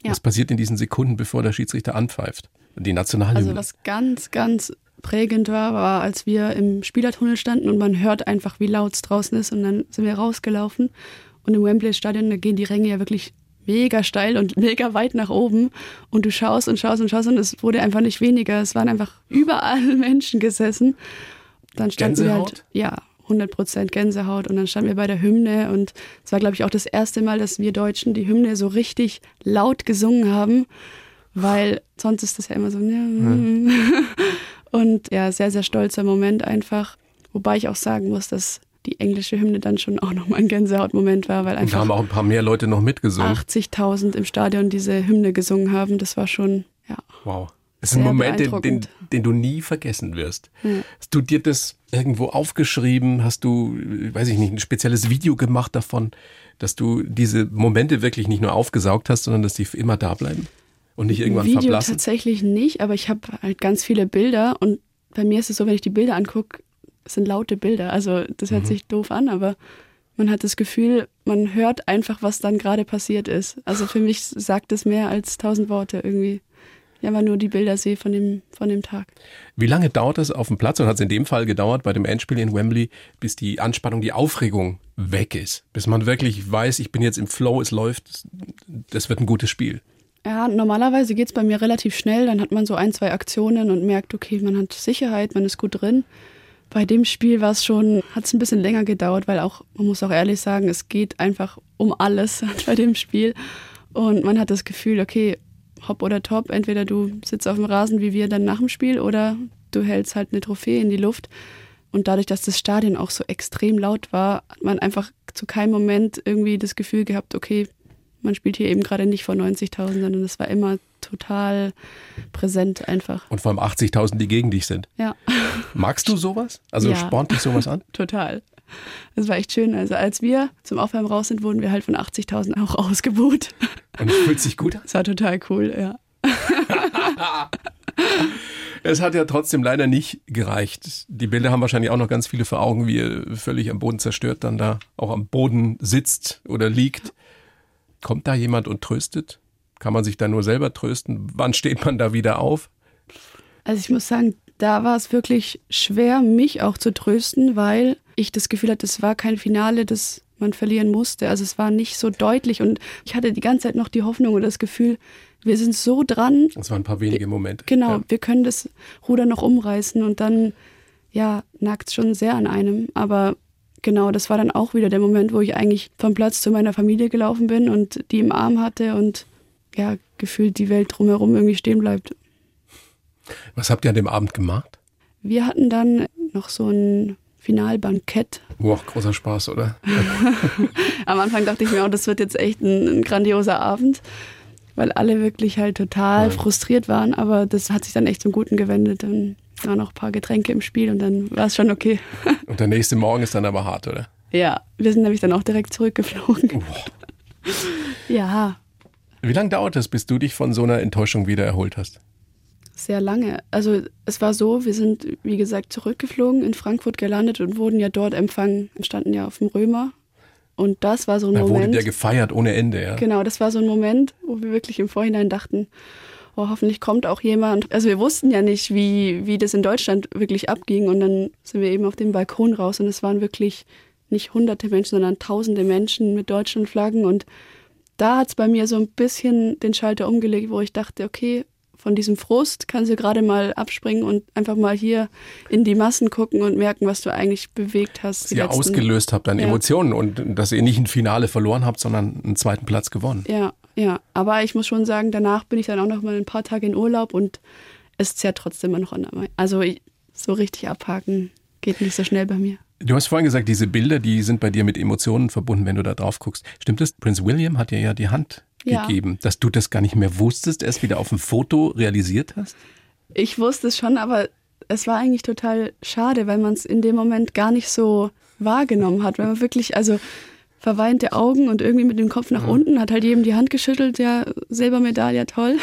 S2: Ja.
S4: Was passiert in diesen Sekunden, bevor der Schiedsrichter anpfeift? Die Nationalhymne.
S2: Also was ganz, ganz prägend war, war, als wir im Spielertunnel standen und man hört einfach, wie laut es draußen ist und dann sind wir rausgelaufen und im Wembley-Stadion, da gehen die Ränge ja wirklich mega steil und mega weit nach oben und du schaust und schaust und schaust und es wurde einfach nicht weniger. Es waren einfach überall Menschen gesessen. Dann standen
S4: Gänsehaut?
S2: wir halt, ja, 100 Prozent Gänsehaut und dann standen wir bei der Hymne und es war, glaube ich, auch das erste Mal, dass wir Deutschen die Hymne so richtig laut gesungen haben, weil sonst ist das ja immer so, ja. und ja, sehr, sehr stolzer Moment einfach. Wobei ich auch sagen muss, dass die englische Hymne dann schon auch nochmal ein Gänsehautmoment war, weil
S4: Und da
S2: einfach
S4: haben auch ein paar mehr Leute noch mitgesungen.
S2: 80.000 im Stadion diese Hymne gesungen haben. Das war schon, ja.
S4: Wow. Das ist ein Moment, den, den, den du nie vergessen wirst.
S2: Ja.
S4: Hast du dir das irgendwo aufgeschrieben? Hast du, weiß ich nicht, ein spezielles Video gemacht davon, dass du diese Momente wirklich nicht nur aufgesaugt hast, sondern dass die immer da bleiben und nicht irgendwann
S2: Video
S4: verblassen?
S2: tatsächlich nicht, aber ich habe halt ganz viele Bilder und bei mir ist es so, wenn ich die Bilder angucke, sind laute Bilder. Also das hört
S4: Mhm.
S2: sich doof an, aber man hat das Gefühl, man hört einfach, was dann gerade passiert ist. Also für mich sagt es mehr als tausend Worte irgendwie. Ja, man nur die Bilder sehe von dem, von dem Tag.
S4: Wie lange dauert es auf dem Platz und hat es in dem Fall gedauert bei dem Endspiel in Wembley, bis die Anspannung, die Aufregung weg ist? Bis man wirklich weiß, ich bin jetzt im Flow, es läuft, das wird ein gutes Spiel.
S2: Ja, normalerweise geht's bei mir relativ schnell. Dann hat man so ein, zwei Aktionen und merkt, okay, man hat Sicherheit, man ist gut drin. Bei dem Spiel war es schon, hat es ein bisschen länger gedauert, weil auch, man muss auch ehrlich sagen, es geht einfach um alles bei dem Spiel. Und man hat das Gefühl, okay, hopp oder top, entweder du sitzt auf dem Rasen wie wir dann nach dem Spiel oder du hältst halt eine Trophäe in die Luft. Und dadurch, dass das Stadion auch so extrem laut war, hat man einfach zu keinem Moment irgendwie das Gefühl gehabt, okay, man spielt hier eben gerade nicht vor 90.000, sondern es war immer total präsent einfach.
S4: Und vor allem 80.000, die gegen dich sind.
S2: Ja,
S4: Magst du sowas? Also
S2: Ja.
S4: spornt dich sowas an?
S2: total. Das war echt schön. Also als wir zum Aufwärmen raus sind, wurden wir halt von 80.000 auch ausgebuht.
S4: Und es fühlt sich gut an?
S2: Das war total cool, ja.
S4: Es hat ja trotzdem leider nicht gereicht. Die Bilder haben wahrscheinlich auch noch ganz viele vor Augen, wie er völlig am Boden zerstört dann da auch am Boden sitzt oder liegt. Kommt da jemand und tröstet? Kann man sich da nur selber trösten? Wann steht man da wieder auf?
S2: Also ich muss sagen, da war es wirklich schwer, mich auch zu trösten, weil ich das Gefühl hatte, es war kein Finale, das man verlieren musste. Also es war nicht so deutlich und ich hatte die ganze Zeit noch die Hoffnung oder das Gefühl, wir sind so dran,
S4: Das waren ein paar wenige Momente.
S2: Genau,
S4: Ja.
S2: wir können das Ruder noch umreißen und dann, ja, nagt es schon sehr an einem. Aber genau, das war dann auch wieder der Moment, wo ich eigentlich vom Platz zu meiner Familie gelaufen bin und die im Arm hatte und ja, gefühlt die Welt drumherum irgendwie stehen bleibt.
S4: Was habt ihr an dem Abend gemacht?
S2: Wir hatten dann noch so ein Finalbankett.
S4: Boah, großer Spaß, oder?
S2: Am Anfang dachte ich mir, oh, das wird jetzt echt ein, ein grandioser Abend, weil alle wirklich halt total
S4: Ja.
S2: frustriert waren. Aber das hat sich dann echt zum Guten gewendet. Dann waren noch ein paar Getränke im Spiel und dann war es schon okay.
S4: Und der nächste Morgen ist dann aber hart, oder?
S2: Ja, wir sind nämlich dann auch direkt zurückgeflogen. Ja,
S4: Wie lange dauert es, bis du dich von so einer Enttäuschung wieder erholt hast?
S2: Sehr lange. Also es war so, wir sind, wie gesagt, zurückgeflogen, in Frankfurt gelandet und wurden ja dort empfangen, standen ja auf dem Römer. Und das war so ein
S4: Da wurde
S2: Moment.
S4: der gefeiert ohne Ende, ja.
S2: Genau, das war so ein Moment, wo wir wirklich im Vorhinein dachten, oh, hoffentlich kommt auch jemand. Also wir wussten ja nicht, wie, wie das in Deutschland wirklich abging. Und dann sind wir eben auf den Balkon raus und es waren wirklich nicht hunderte Menschen, sondern tausende Menschen mit Deutschlandflaggen. Und da hat es bei mir so ein bisschen den Schalter umgelegt, wo ich dachte, okay, von diesem Frust kannst du gerade mal abspringen und einfach mal hier in die Massen gucken und merken, was du eigentlich bewegt hast.
S4: Was ihr
S2: letzten-
S4: ausgelöst habt an
S2: Ja.
S4: Emotionen und dass ihr nicht ein Finale verloren habt, sondern einen zweiten Platz gewonnen.
S2: Ja, ja. Aber ich muss schon sagen, danach bin ich dann auch noch mal ein paar Tage in Urlaub und es zerrt trotzdem immer noch an. Also ich, so richtig abhaken geht nicht so schnell bei mir.
S4: Du hast vorhin gesagt, diese Bilder, die sind bei dir mit Emotionen verbunden, wenn du da drauf guckst. Stimmt es? Prinz William hat dir ja die Hand
S2: Ja.
S4: gegeben, dass du das gar nicht mehr wusstest, erst wieder auf dem Foto realisiert hast?
S2: Ich wusste es schon, aber es war eigentlich total schade, weil man es in dem Moment gar nicht so wahrgenommen hat. Weil man wirklich, also verweinte Augen und irgendwie mit dem Kopf nach unten, hat halt jedem die Hand geschüttelt, ja, Silbermedaille, toll.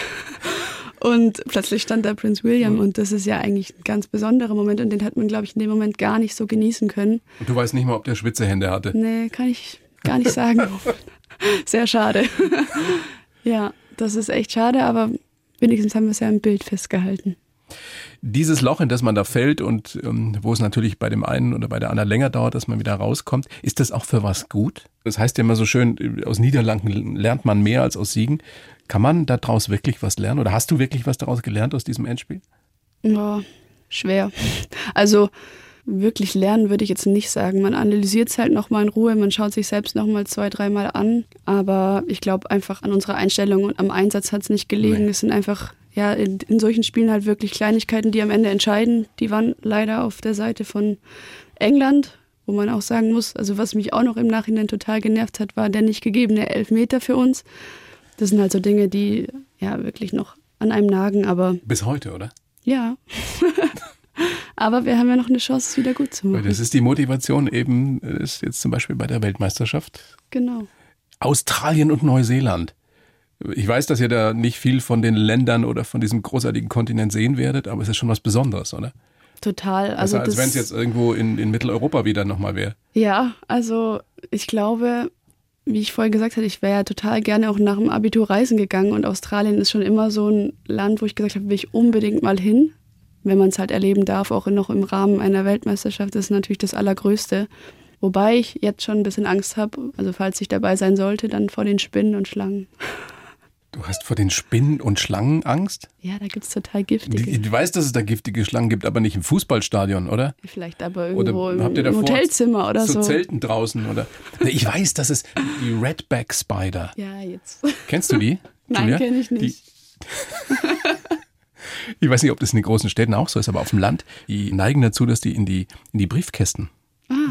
S2: Und plötzlich stand da Prinz William und das ist ja eigentlich ein ganz besonderer Moment und den hat man, glaube ich, in dem Moment gar nicht so genießen können.
S4: Und du weißt nicht mal, ob der Schwitzehände hatte.
S2: Nee, kann ich gar nicht sagen. Sehr schade. ja, das ist echt schade, aber wenigstens haben wir es ja im Bild festgehalten.
S4: Dieses Loch, in das man da fällt und ähm, wo es natürlich bei dem einen oder bei der anderen länger dauert, dass man wieder rauskommt, ist das auch für was gut? Das heißt ja immer so schön, aus Niederlanden lernt man mehr als aus Siegen. Kann man daraus wirklich was lernen oder hast du wirklich was daraus gelernt aus diesem Endspiel?
S2: Ja, schwer. Also wirklich lernen würde ich jetzt nicht sagen. Man analysiert es halt nochmal in Ruhe, man schaut sich selbst nochmal zwei, dreimal an. Aber ich glaube einfach an unserer Einstellung und am Einsatz hat es nicht gelegen.
S4: Nee.
S2: Es sind einfach, ja, in, in solchen Spielen halt wirklich Kleinigkeiten, die am Ende entscheiden. Die waren leider auf der Seite von England, wo man auch sagen muss, also was mich auch noch im Nachhinein total genervt hat, war der nicht gegebene Elfmeter für uns. Das sind halt so Dinge, die ja wirklich noch an einem nagen, aber.
S4: Bis heute, oder?
S2: Ja. aber wir haben ja noch eine Chance, es wieder gut zu machen.
S4: Das ist die Motivation eben, ist jetzt zum Beispiel bei der Weltmeisterschaft.
S2: Genau.
S4: Australien und Neuseeland. Ich weiß, dass ihr da nicht viel von den Ländern oder von diesem großartigen Kontinent sehen werdet, aber es ist schon was Besonderes, oder?
S2: Total. Also,
S4: also als wenn es jetzt irgendwo in, in Mitteleuropa wieder nochmal wäre.
S2: Ja, also ich glaube, wie ich vorher gesagt hatte, ich wäre ja total gerne auch nach dem Abitur reisen gegangen und Australien ist schon immer so ein Land, wo ich gesagt habe, will ich unbedingt mal hin, wenn man es halt erleben darf, auch noch im Rahmen einer Weltmeisterschaft, das ist natürlich das Allergrößte. Wobei ich jetzt schon ein bisschen Angst habe, also falls ich dabei sein sollte, dann vor den Spinnen und Schlangen.
S4: Du hast vor den Spinnen und Schlangen Angst?
S2: Ja, da gibt es total giftige.
S4: Du weißt, dass es da giftige Schlangen gibt, aber nicht im Fußballstadion, oder?
S2: Vielleicht aber irgendwo
S4: oder habt ihr
S2: im Hotelzimmer oder so.
S4: So Zelten draußen, oder? Ich weiß, dass es die Redback Spider.
S2: Ja, jetzt.
S4: Kennst du die?
S2: Nein, kenne ich nicht.
S4: Ich weiß nicht, ob das in den großen Städten auch so ist, aber auf dem Land, die neigen dazu, dass die in die, in die Briefkästen.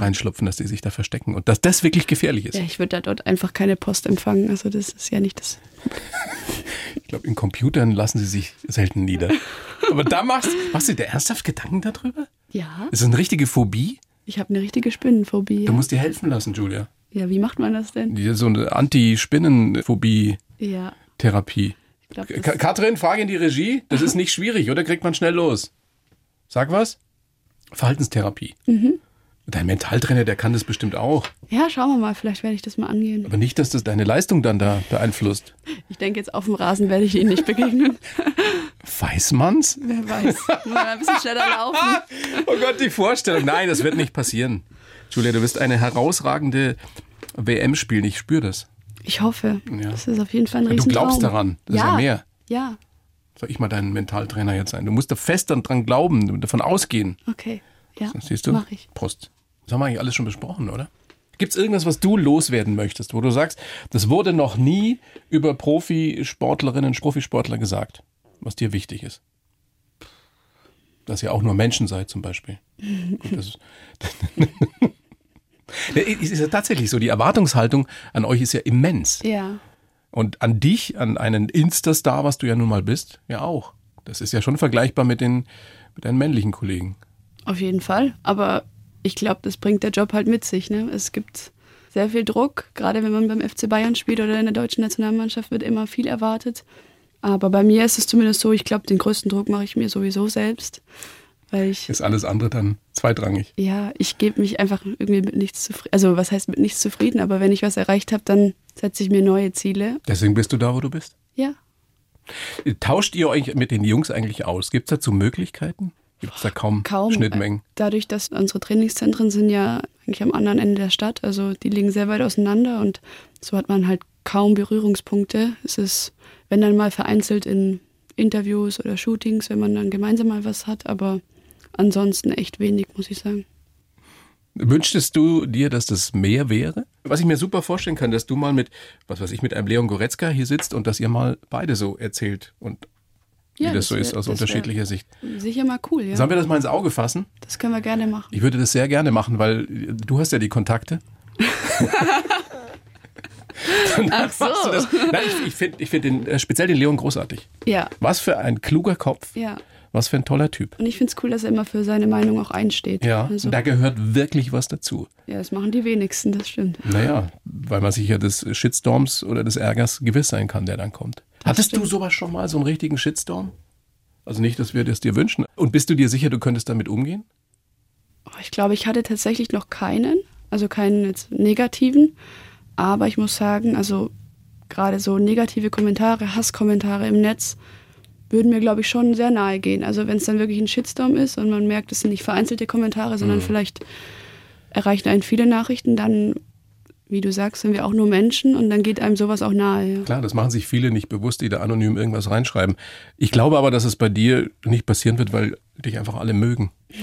S4: Reinschlupfen, dass die sich da verstecken und dass das wirklich gefährlich ist.
S2: Ja, ich würde da dort einfach keine Post empfangen. Also das ist ja nicht das.
S4: ich glaube, in Computern lassen sie sich selten nieder. Aber da machst, machst du dir ernsthaft Gedanken darüber?
S2: Ja.
S4: Ist das eine richtige Phobie?
S2: Ich habe eine richtige Spinnenphobie.
S4: Du musst dir helfen lassen, Julia.
S2: Ja, wie macht man das denn?
S4: So eine Anti-Spinnenphobie-Therapie.
S2: Ja.
S4: Katrin, Frage in die Regie. Das ist nicht schwierig, oder kriegt man schnell los? Sag was? Verhaltenstherapie.
S2: Mhm.
S4: Dein Mentaltrainer, der kann das bestimmt auch.
S2: Ja, schauen wir mal, vielleicht werde ich das mal angehen.
S4: Aber nicht, dass das deine Leistung dann da beeinflusst.
S2: Ich denke, jetzt auf dem Rasen werde ich ihn nicht begegnen.
S4: Weiß man's?
S2: Wer weiß. Mal ein bisschen schneller laufen.
S4: oh Gott, die Vorstellung. Nein, das wird nicht passieren. Julia, du wirst eine herausragende WM spielen. Ich spüre das.
S2: Ich hoffe. Ja. Das ist auf jeden Fall ein Riesentraum.
S4: Du glaubst daran. Das ja. ist ja mehr.
S2: Ja.
S4: Soll ich mal dein Mentaltrainer jetzt sein? Du musst da fest dran glauben, davon ausgehen.
S2: Okay. Ja.
S4: Siehst du?
S2: Mach ich.
S4: Prost. Das haben wir eigentlich alles schon besprochen, oder? Gibt es irgendwas, was du loswerden möchtest, wo du sagst, das wurde noch nie über Profisportlerinnen und Profisportler gesagt, was dir wichtig ist? Dass ihr auch nur Menschen seid, zum Beispiel. das, ist, ist ja tatsächlich so. Die Erwartungshaltung an euch ist ja immens.
S2: Ja.
S4: Und an dich, an einen Insta-Star, was du ja nun mal bist, ja auch. Das ist ja schon vergleichbar mit den mit deinen männlichen Kollegen.
S2: Auf jeden Fall. Aber ich glaube, das bringt der Job halt mit sich. Ne? Es gibt sehr viel Druck, gerade wenn man beim FC Bayern spielt oder in der deutschen Nationalmannschaft wird immer viel erwartet. Aber bei mir ist es zumindest so, ich glaube, den größten Druck mache ich mir sowieso selbst. Weil ich,
S4: ist alles andere dann zweitrangig?
S2: Ja, ich gebe mich einfach irgendwie mit nichts zufrieden. Also was heißt mit nichts zufrieden, aber wenn ich was erreicht habe, dann setze ich mir neue Ziele.
S4: Deswegen bist du da, wo du bist?
S2: Ja.
S4: Tauscht ihr euch mit den Jungs eigentlich aus? Gibt es dazu Möglichkeiten? Gibt es da kaum, kaum Schnittmengen?
S2: Dadurch, dass unsere Trainingszentren sind ja eigentlich am anderen Ende der Stadt, also die liegen sehr weit auseinander und so hat man halt kaum Berührungspunkte. Es ist, wenn dann mal vereinzelt in Interviews oder Shootings, wenn man dann gemeinsam mal was hat, aber ansonsten echt wenig, muss ich sagen.
S4: Wünschtest du dir, dass das mehr wäre? Was ich mir super vorstellen kann, dass du mal mit, was weiß ich, mit einem Leon Goretzka hier sitzt und dass ihr mal beide so erzählt und ja, wie das, das so wär, ist aus unterschiedlicher Sicht.
S2: Sicher mal cool, ja.
S4: Sollen wir das mal ins Auge fassen?
S2: Das können wir gerne machen.
S4: Ich würde das sehr gerne machen, weil du hast ja die Kontakte.
S2: Ach so.
S4: Nein, ich, ich finde ich find den, äh, speziell den Leon großartig.
S2: Ja.
S4: Was für ein kluger Kopf.
S2: Ja.
S4: Was für ein toller Typ.
S2: Und ich finde es cool, dass er immer für seine Meinung auch einsteht.
S4: Ja, also, da gehört wirklich was dazu.
S2: Ja, das machen die wenigsten, das stimmt.
S4: Naja, weil man sich ja des Shitstorms oder des Ärgers gewiss sein kann, der dann kommt. Hattest stimmt. du sowas schon mal, so einen richtigen Shitstorm? Also nicht, dass wir das dir wünschen. Und bist du dir sicher, du könntest damit umgehen?
S2: Oh, ich glaube, ich hatte tatsächlich noch keinen, also keinen jetzt negativen. Aber ich muss sagen, also gerade so negative Kommentare, Hasskommentare im Netz würden mir, glaube ich, schon sehr nahe gehen. Also wenn es dann wirklich ein Shitstorm ist und man merkt, es sind nicht vereinzelte Kommentare, sondern mhm. vielleicht erreichen einen viele Nachrichten, dann wie du sagst, sind wir auch nur Menschen und dann geht einem sowas auch nahe. Ja.
S4: Klar, das machen sich viele nicht bewusst, die da anonym irgendwas reinschreiben. Ich glaube aber, dass es bei dir nicht passieren wird, weil dich einfach alle mögen.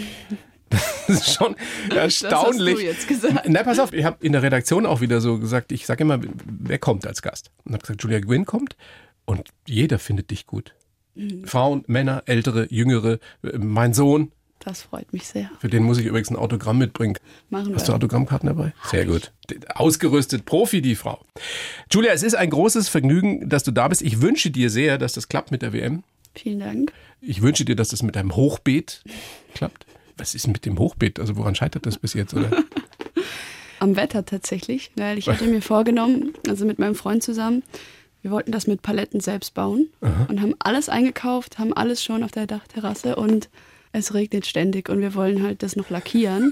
S4: Das ist schon erstaunlich.
S2: Das hast du jetzt gesagt.
S4: Na, pass auf, ich habe in der Redaktion auch wieder so gesagt, ich sage immer, wer kommt als Gast? Und habe gesagt, Julia Gwynn kommt und jeder findet dich gut. Mhm. Frauen, Männer, ältere, jüngere, mein Sohn,
S2: Das freut mich sehr.
S4: Für den muss ich übrigens ein Autogramm mitbringen.
S2: Machen wir.
S4: Hast du Autogrammkarten dabei? Sehr gut. Ausgerüstet, Profi, die Frau. Julia, es ist ein großes Vergnügen, dass du da bist. Ich wünsche dir sehr, dass das klappt mit der WM.
S2: Vielen Dank.
S4: Ich wünsche dir, dass das mit deinem Hochbeet klappt. Was ist mit dem Hochbeet? Also woran scheitert das bis jetzt, oder?
S2: Am Wetter tatsächlich, weil ich hatte mir vorgenommen, also mit meinem Freund zusammen, wir wollten das mit Paletten selbst bauen und haben alles eingekauft, haben alles schon auf der Dachterrasse und es regnet ständig und wir wollen halt das noch lackieren.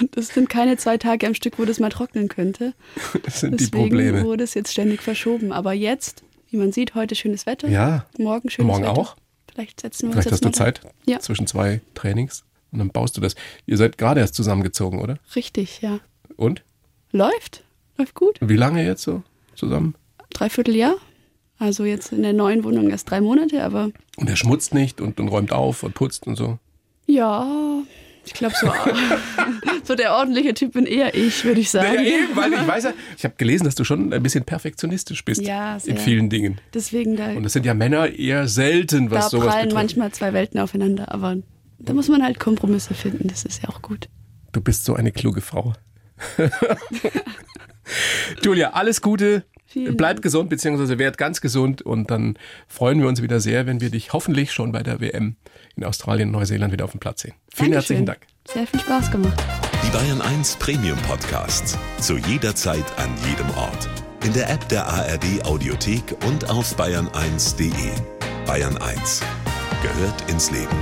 S2: Und es sind keine zwei Tage am Stück, wo das mal trocknen könnte.
S4: Das sind
S2: Deswegen
S4: die Probleme.
S2: wurde es jetzt ständig verschoben. Aber jetzt, wie man sieht, heute schönes Wetter.
S4: Ja.
S2: Morgen schönes
S4: Morgen
S2: Wetter.
S4: auch?
S2: Vielleicht setzen wir
S4: Vielleicht
S2: uns
S4: hast
S2: jetzt
S4: du Zeit
S2: Ja.
S4: zwischen zwei Trainings und dann baust du das. Ihr seid gerade erst zusammengezogen, oder?
S2: Richtig, ja.
S4: Und?
S2: Läuft. Läuft gut.
S4: Wie lange jetzt so zusammen?
S2: Dreiviertel Jahr. Also jetzt in der neuen Wohnung erst drei Monate, aber
S4: Und er schmutzt nicht und, und räumt auf und putzt und so.
S2: ja, ich glaube so, so der ordentliche Typ bin eher ich, würde ich sagen.
S4: Ja, eben, weil ich weiß ja, ich habe gelesen, dass du schon ein bisschen perfektionistisch bist
S2: Ja,
S4: in
S2: sehr.
S4: vielen Dingen.
S2: Deswegen da,
S4: Und das sind ja Männer eher selten, was
S2: da
S4: sowas
S2: prallen
S4: betrifft.
S2: manchmal zwei Welten aufeinander, aber da muss man halt Kompromisse finden, das ist ja auch gut.
S4: Du bist so eine kluge Frau. Julia, alles Gute.
S2: Vielen
S4: Bleib
S2: Dank.
S4: gesund, beziehungsweise werd ganz gesund und dann freuen wir uns wieder sehr, wenn wir dich hoffentlich schon bei der WM in Australien und Neuseeland wieder auf dem Platz sehen. Vielen herzlichen Dank.
S2: Sehr viel Spaß gemacht.
S3: Die Bayern 1 Premium Podcasts. Zu jeder Zeit, an jedem Ort. In der App der ARD Audiothek und auf bayern1.de. Bayern 1 gehört ins Leben.